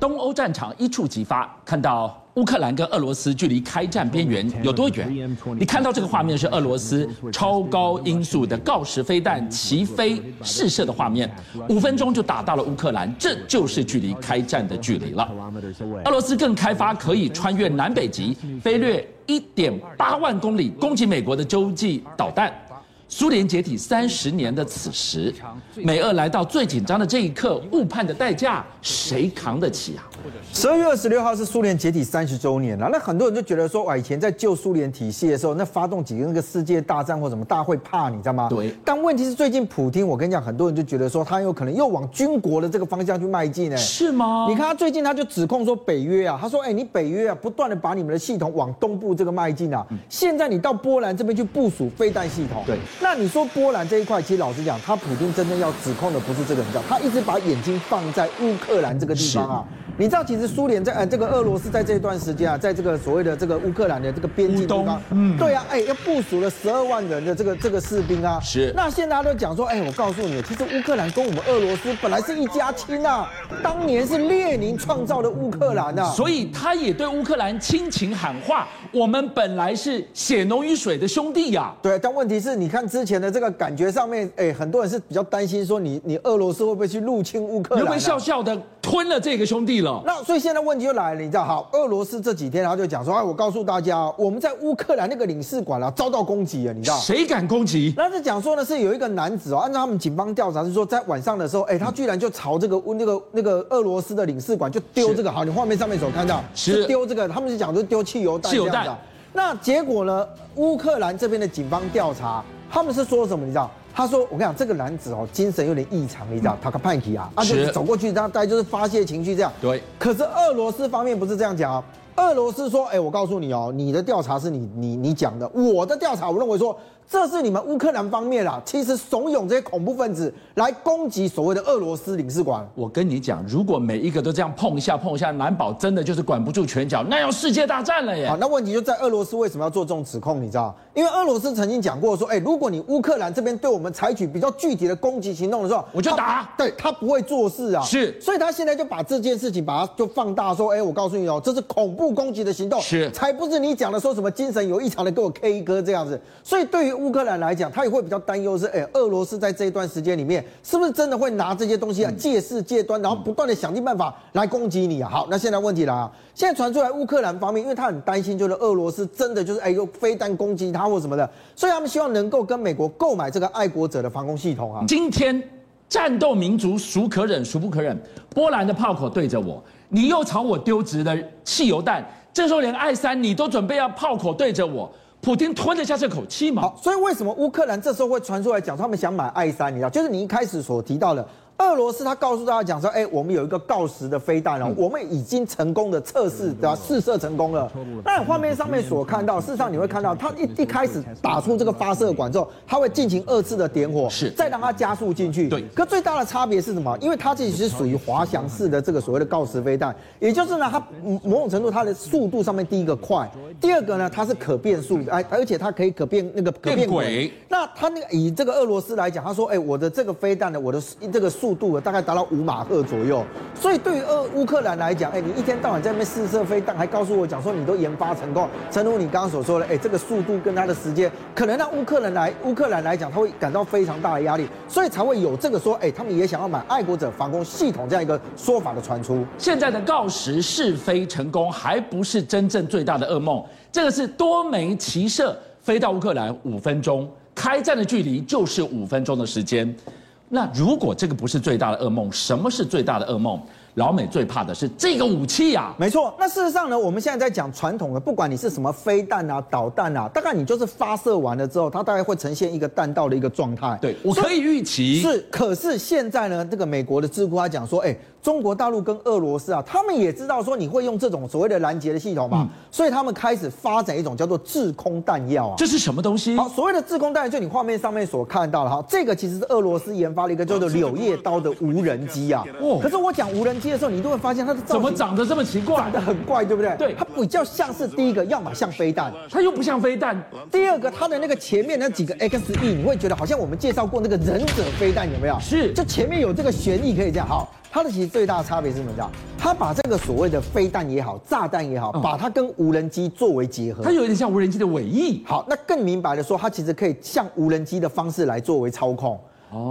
东欧战场一触即发，看到乌克兰跟俄罗斯距离开战边缘有多远？你看到这个画面是俄罗斯超高音速的锆石飞弹齐飞试射的画面，五分钟就打到了乌克兰，这就是距离开战的距离了。俄罗斯更开发可以穿越南北极，飞掠一点八万公里攻击美国的洲际导弹。苏联解体三十年的此时，美俄来到最紧张的这一刻，误判的代价谁扛得起啊？十二月二十六号是苏联解体三十周年了，那很多人就觉得说，哇，以前在旧苏联体系的时候，那发动几个那个世界大战或什么，大家会怕，你知道吗？对。但问题是，最近普丁，我跟你讲，很多人就觉得说，他有可能又往军国的这个方向去迈进呢？是吗？你看他最近他就指控说，北约啊，他说，哎，你北约啊，不断的把你们的系统往东部这个迈进啊，现在你到波兰这边去部署飞弹系统，对。那你说波兰这一块，其实老实讲，他普丁真正要指控的不是这个，你知道，他一直把眼睛放在乌克兰这个地方啊。你知道，其实苏联在呃这个俄罗斯在这一段时间啊，在这个所谓的这个乌克兰的这个边境地方，嗯，对啊，哎，要部署了十二万人的这个这个士兵啊。是。那现在大家都讲说，哎，我告诉你，其实乌克兰跟我们俄罗斯本来是一家亲啊，当年是列宁创造的乌克兰啊。所以他也对乌克兰亲情喊话，我们本来是血浓于水的兄弟呀。对，但问题是，你看之前的这个感觉上面，哎，很多人是比较担心说你，你你俄罗斯会不会去入侵乌克兰？会不会笑笑的吞了这个兄弟了？那所以现在问题就来了，你知道？好，俄罗斯这几天他就讲说，哎，我告诉大家，我们在乌克兰那个领事馆啊遭到攻击了，你知道？谁敢攻击？那是讲说呢，是有一个男子哦，按照他们警方调查是说，在晚上的时候，哎，他居然就朝这个那个那个俄罗斯的领事馆就丢这个，好，你画面上面所看到是丢这个，他们是讲说丢汽油弹，汽油弹。那结果呢，乌克兰这边的警方调查，他们是说什么？你知道？他说：“我跟你讲，这个男子哦，精神有点异常，你知道？他个叛逆啊，啊，就是走过去，他大概就是发泄情绪这样。对。可是俄罗斯方面不是这样讲啊，俄罗斯说：，哎，我告诉你哦，你的调查是你你你讲的，我的调查，我认为说。”这是你们乌克兰方面啦，其实怂恿这些恐怖分子来攻击所谓的俄罗斯领事馆。我跟你讲，如果每一个都这样碰一下碰一下，难保真的就是管不住拳脚，那要世界大战了耶！好，那问题就在俄罗斯为什么要做这种指控？你知道？因为俄罗斯曾经讲过说，哎，如果你乌克兰这边对我们采取比较具体的攻击行动的时候，我就打。他对他不会做事啊。是，所以他现在就把这件事情把它就放大，说，哎，我告诉你哦，这是恐怖攻击的行动，是，才不是你讲的说什么精神有异常的给我 K 歌这样子。所以对于乌克兰来讲，他也会比较担忧是，哎，俄罗斯在这一段时间里面，是不是真的会拿这些东西啊借势借端，然后不断的想尽办法来攻击你啊？好，那现在问题来啊，现在传出来乌克兰方面，因为他很担心，就是俄罗斯真的就是哎又飞弹攻击他或什么的，所以他们希望能够跟美国购买这个爱国者的防空系统啊。今天战斗民族孰可忍孰不可忍？波兰的炮口对着我，你又朝我丢掷的汽油弹，这时候连爱三你都准备要炮口对着我。普京吞得下这口气吗？所以为什么乌克兰这时候会传出来讲，他们想买爱三？你知道，就是你一开始所提到的。俄罗斯他告诉大家讲说，哎，我们有一个锆石的飞弹哦，我们已经成功的测试对吧试射成功了。那画面上面所看到，事实上你会看到，它一一开始打出这个发射管之后，它会进行二次的点火，是再让它加速进去。对。可最大的差别是什么？因为它这是属于滑翔式的这个所谓的锆石飞弹，也就是呢，它某种程度它的速度上面第一个快，第二个呢，它是可变速的，哎，而且它可以可变那个可变轨。那它那个以这个俄罗斯来讲，他说，哎，我的这个飞弹呢，我的这个速速度大概达到。五马赫左右，所以对于俄乌克兰来讲，哎，你一天到晚在那边试射飞弹，还告诉我讲说你都研发成功，诚如你刚刚所说的，哎，这个速度跟它的时间，可能让乌克兰来乌克兰来讲，他会感到非常大的压力，所以才会有这个说，哎，他们也想要买爱国者防空系统这样一个说法的传出。现在的鋯石试飞成功，还不是真正最大的噩梦，这个是多枚齐射飞到乌克兰五分钟，开战的距离就是五分钟的时间。那如果这个不是最大的噩梦，什么是最大的噩梦？老美最怕的是这个武器、啊，没错。那事实上呢，我们现在在讲传统的，不管你是什么飞弹啊、导弹啊，大概你就是发射完了之后，它大概会呈现一个弹道的一个状态。对，我可以预期。是，可是现在呢，这个美国的智库他讲说，哎，中国大陆跟俄罗斯啊，他们也知道说你会用这种所谓的拦截的系统嘛，嗯、所以他们开始发展一种叫做制空弹药啊。这是什么东西？好，所谓的制空弹药，就你画面上面所看到的哈，这个其实是俄罗斯研发了一个叫做柳叶刀的无人机啊。哦。可是我讲无人机的时候，你都会发现。它的怎么长得这么奇怪？长得很怪，对不对？对，它比较像是第一个，要么像飞弹，它又不像飞弹。第二个，它的那个前面那几个 XE，你会觉得好像我们介绍过那个忍者飞弹，有没有？是，就前面有这个旋翼可以这样。好，它的其实最大的差别是什么？叫它把这个所谓的飞弹也好，炸弹也好，把它跟无人机作为结合，它有一点像无人机的尾翼。好，那更明白的说，它其实可以像无人机的方式来作为操控。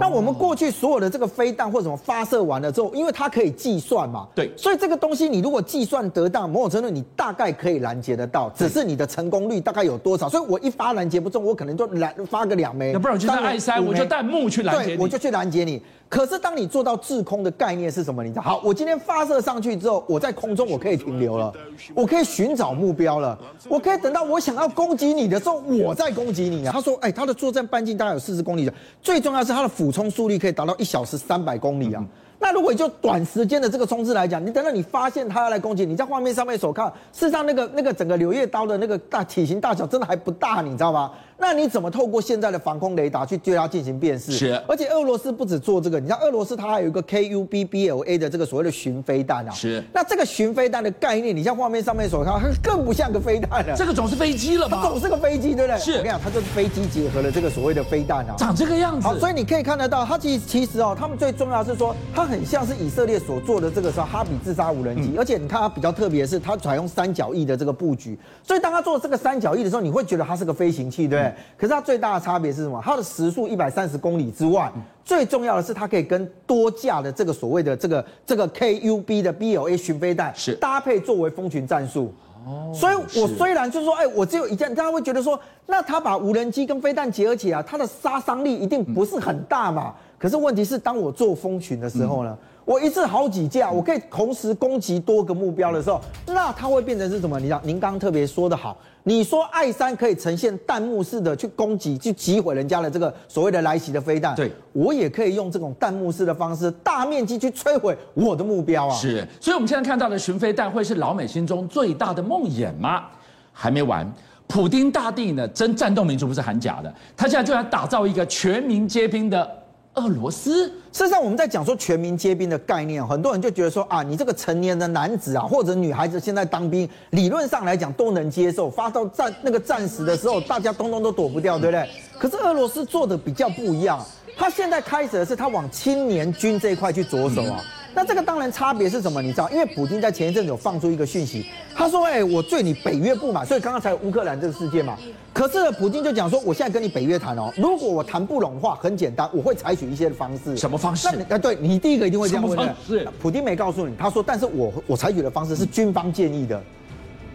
那我们过去所有的这个飞弹或什么发射完了之后，因为它可以计算嘛，对，所以这个东西你如果计算得当，某种程度你大概可以拦截得到，只是你的成功率大概有多少。所以我一发拦截不中，我可能就拦发个两枚，那不然就是爱三，我就弹幕去拦截你，我就去拦截你。可是当你做到制空的概念是什么？你知道？好，我今天发射上去之后，我在空中我可以停留了，我可以寻找目标了，我可以等到我想要攻击你的时候，我再攻击你啊。他说，哎，他的作战半径大概有四十公里的，最重要是他的俯冲速率可以达到一小时三百公里啊。那如果就短时间的这个冲刺来讲，你等到你发现他要来攻击，你在画面上面所看，事实上那个那个整个柳叶刀的那个大体型大小真的还不大，你知道吗？那你怎么透过现在的防空雷达去对它进行辨识？是，而且俄罗斯不止做这个，你知道俄罗斯它还有一个 KUBBLA 的这个所谓的巡飞弹啊。是。那这个巡飞弹的概念，你像画面上面所看，它更不像个飞弹了。这个总是飞机了吧？它总是个飞机，对不对？是。我跟你讲，它就是飞机结合了这个所谓的飞弹啊。长这个样子。好，所以你可以看得到，它其实其实哦，他们最重要的是说，它很像是以色列所做的这个时候哈比自杀无人机，嗯、而且你看它比较特别的是，它采用三角翼的这个布局，所以当它做这个三角翼的时候，你会觉得它是个飞行器，对不对？嗯、可是它最大的差别是什么？它的时速一百三十公里之外，嗯、最重要的是它可以跟多架的这个所谓的这个这个 KUB 的 BLA 巡飞弹是搭配作为蜂群战术。哦，所以我虽然就是说，哎，我只有一件，大家会觉得说，那他把无人机跟飞弹结合起来，它的杀伤力一定不是很大嘛？嗯、可是问题是，当我做蜂群的时候呢？嗯我一次好几架，我可以同时攻击多个目标的时候，那它会变成是什么？你讲，您刚刚特别说的好，你说爱三可以呈现弹幕式的去攻击、去击毁人家的这个所谓的来袭的飞弹，对，我也可以用这种弹幕式的方式，大面积去摧毁我的目标啊！是，所以我们现在看到的巡飞弹会是老美心中最大的梦魇吗？还没完，普丁大帝呢，真战斗民族不是喊假的，他现在就要打造一个全民皆兵的。俄罗斯，事实上我们在讲说全民皆兵的概念，很多人就觉得说啊，你这个成年的男子啊，或者女孩子现在当兵，理论上来讲都能接受。发到战那个战时的时候，大家通通都躲不掉，对不对？可是俄罗斯做的比较不一样，他现在开始的是他往青年军这一块去着手啊。那这个当然差别是什么？你知道，因为普京在前一阵子有放出一个讯息，他说：“哎，我对你北约不满，所以刚刚才有乌克兰这个事件嘛。可是呢，普京就讲说，我现在跟你北约谈哦，如果我谈不拢的话，很简单，我会采取一些方式。什么方式？那你对你第一个一定会这样问的。是，普京没告诉你，他说，但是我我采取的方式是军方建议的。”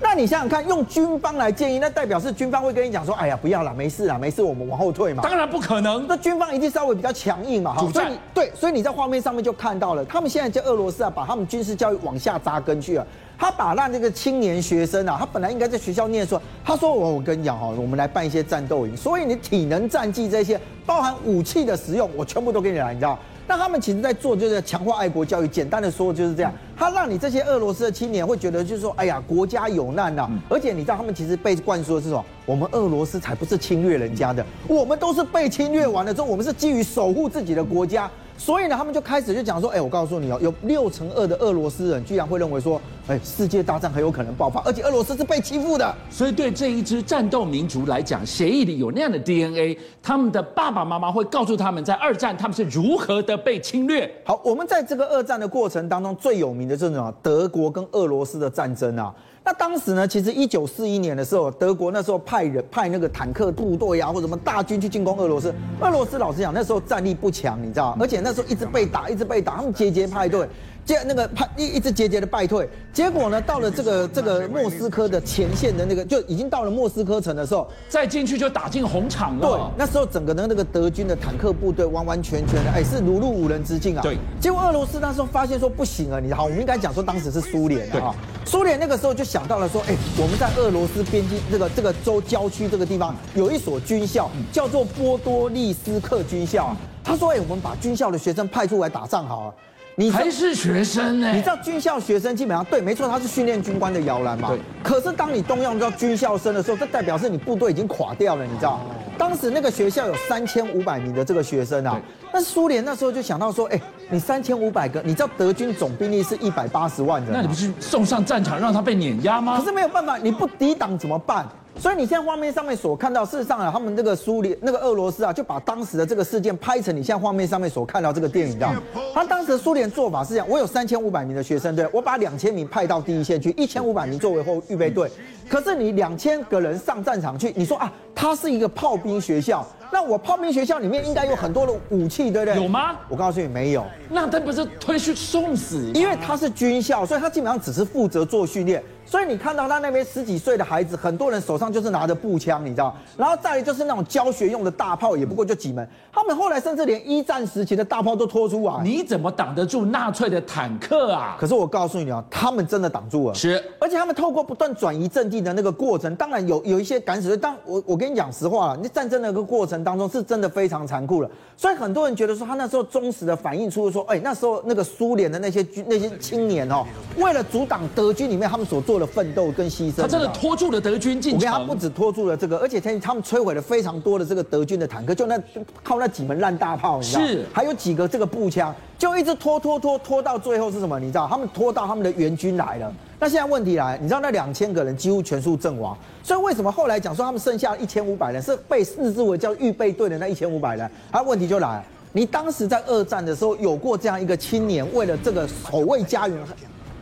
那你想想看，用军方来建议，那代表是军方会跟你讲说，哎呀，不要了，没事了，没事，我们往后退嘛。当然不可能，那军方一定稍微比较强硬嘛，哈。所以你对，所以你在画面上面就看到了，他们现在在俄罗斯啊，把他们军事教育往下扎根去了。他把让这个青年学生啊，他本来应该在学校念书，他说我我跟你讲哈，我们来办一些战斗营，所以你体能战绩这些，包含武器的使用，我全部都给你来，你知道。那他们其实在做就是强化爱国教育，简单的说就是这样。他让你这些俄罗斯的青年会觉得就是说，哎呀，国家有难呐。而且你知道他们其实被灌输的是什么？我们俄罗斯才不是侵略人家的，我们都是被侵略完了之后，我们是基于守护自己的国家。所以呢，他们就开始就讲说，哎，我告诉你哦，有六成二的俄罗斯人居然会认为说，哎，世界大战很有可能爆发，而且俄罗斯是被欺负的。所以对这一支战斗民族来讲，协议里有那样的 DNA，他们的爸爸妈妈会告诉他们在二战他们是如何的被侵略。好，我们在这个二战的过程当中最有名的这种德国跟俄罗斯的战争啊。那当时呢，其实一九四一年的时候，德国那时候派人派那个坦克部队啊，或者什么大军去进攻俄罗斯。俄罗斯老实讲，那时候战力不强，你知道，而且那时候一直被打，一直被打，他们节节败退。接那个派一一直节节的败退，结果呢，到了这个这个莫斯科的前线的那个，就已经到了莫斯科城的时候，再进去就打进红场了。对，那时候整个的那个德军的坦克部队完完全全的，哎，是如入无人之境啊。对。结果俄罗斯那时候发现说不行啊，你好，我们应该讲说当时是苏联啊。苏联那个时候就想到了说，哎，我们在俄罗斯边境这个这个州郊区这个地方有一所军校，叫做波多利斯克军校。他说，哎，我们把军校的学生派出来打仗好了。你还是学生呢？你知道军校学生基本上对，没错，他是训练军官的摇篮嘛。对。可是当你动用到军校生的时候，这代表是你部队已经垮掉了，你知道？当时那个学校有三千五百名的这个学生啊。那苏联那时候就想到说，哎，你三千五百个，你知道德军总兵力是一百八十万人，那你不是送上战场让他被碾压吗？可是没有办法，你不抵挡怎么办？所以你现在画面上面所看到，事实上啊，他们这个苏联那个俄罗斯啊，就把当时的这个事件拍成你现在画面上面所看到这个电影，知道吗？他当时苏联做法是这样：我有三千五百名的学生队，我把两千名派到第一线去，一千五百名作为后预备队。可是你两千个人上战场去，你说啊，他是一个炮兵学校。那我炮兵学校里面应该有很多的武器，对不对？有吗？我告诉你，没有。那他不是推去送死？因为他是军校，所以他基本上只是负责做训练。所以你看到他那边十几岁的孩子，很多人手上就是拿着步枪，你知道？然后再来就是那种教学用的大炮，也不过就几门。他们后来甚至连一战时期的大炮都拖出啊。你怎么挡得住纳粹的坦克啊？可是我告诉你啊，他们真的挡住了。是，而且他们透过不断转移阵地的那个过程，当然有有一些敢死队。但我我跟你讲实话了，你战争的那个过程当中是真的非常残酷了。所以很多人觉得说，他那时候忠实的反映出说，哎，那时候那个苏联的那些军那些青年哦，为了阻挡德军里面他们所做的奋斗跟牺牲，他真的拖住了德军进城。他不止拖住了这个，而且他他们摧毁了非常多的这个德军的坦克，就那靠那几门烂大炮，你知道？是，还有几个这个步枪，就一直拖拖拖拖到最后是什么？你知道？他们拖到他们的援军来了。那现在问题来，你知道那两千个人几乎全数阵亡，所以为什么后来讲说他们剩下一千五百人是被视之为叫预备队的那一千五百人？他问题就来，你当时在二战的时候有过这样一个青年为了这个守卫家园？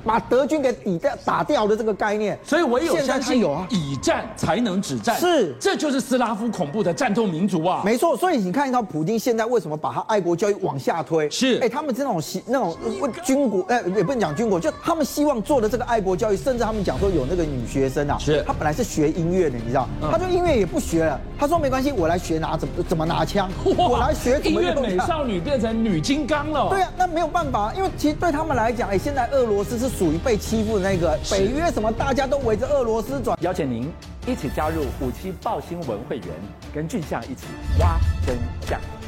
把德军给抵掉、打掉的这个概念，所以唯有相信有啊，以战才能止战，是，这就是斯拉夫恐怖的战斗民族啊，没错。所以你看到普京现在为什么把他爱国教育往下推？是，哎，他们这种希那种军国，哎，也不能讲军国，就他们希望做的这个爱国教育，甚至他们讲说有那个女学生啊，是，他本来是学音乐的，你知道，他说音乐也不学了，他说没关系，我来学拿怎么怎么拿枪，我来学怎么音乐美少女变成女金刚了。对啊，那没有办法，因为其实对他们来讲，哎，现在俄罗斯是属于被欺负的。那个北约什么，大家都围着俄罗斯转。邀请您一起加入五七报新闻会员，跟俊相一起挖真相。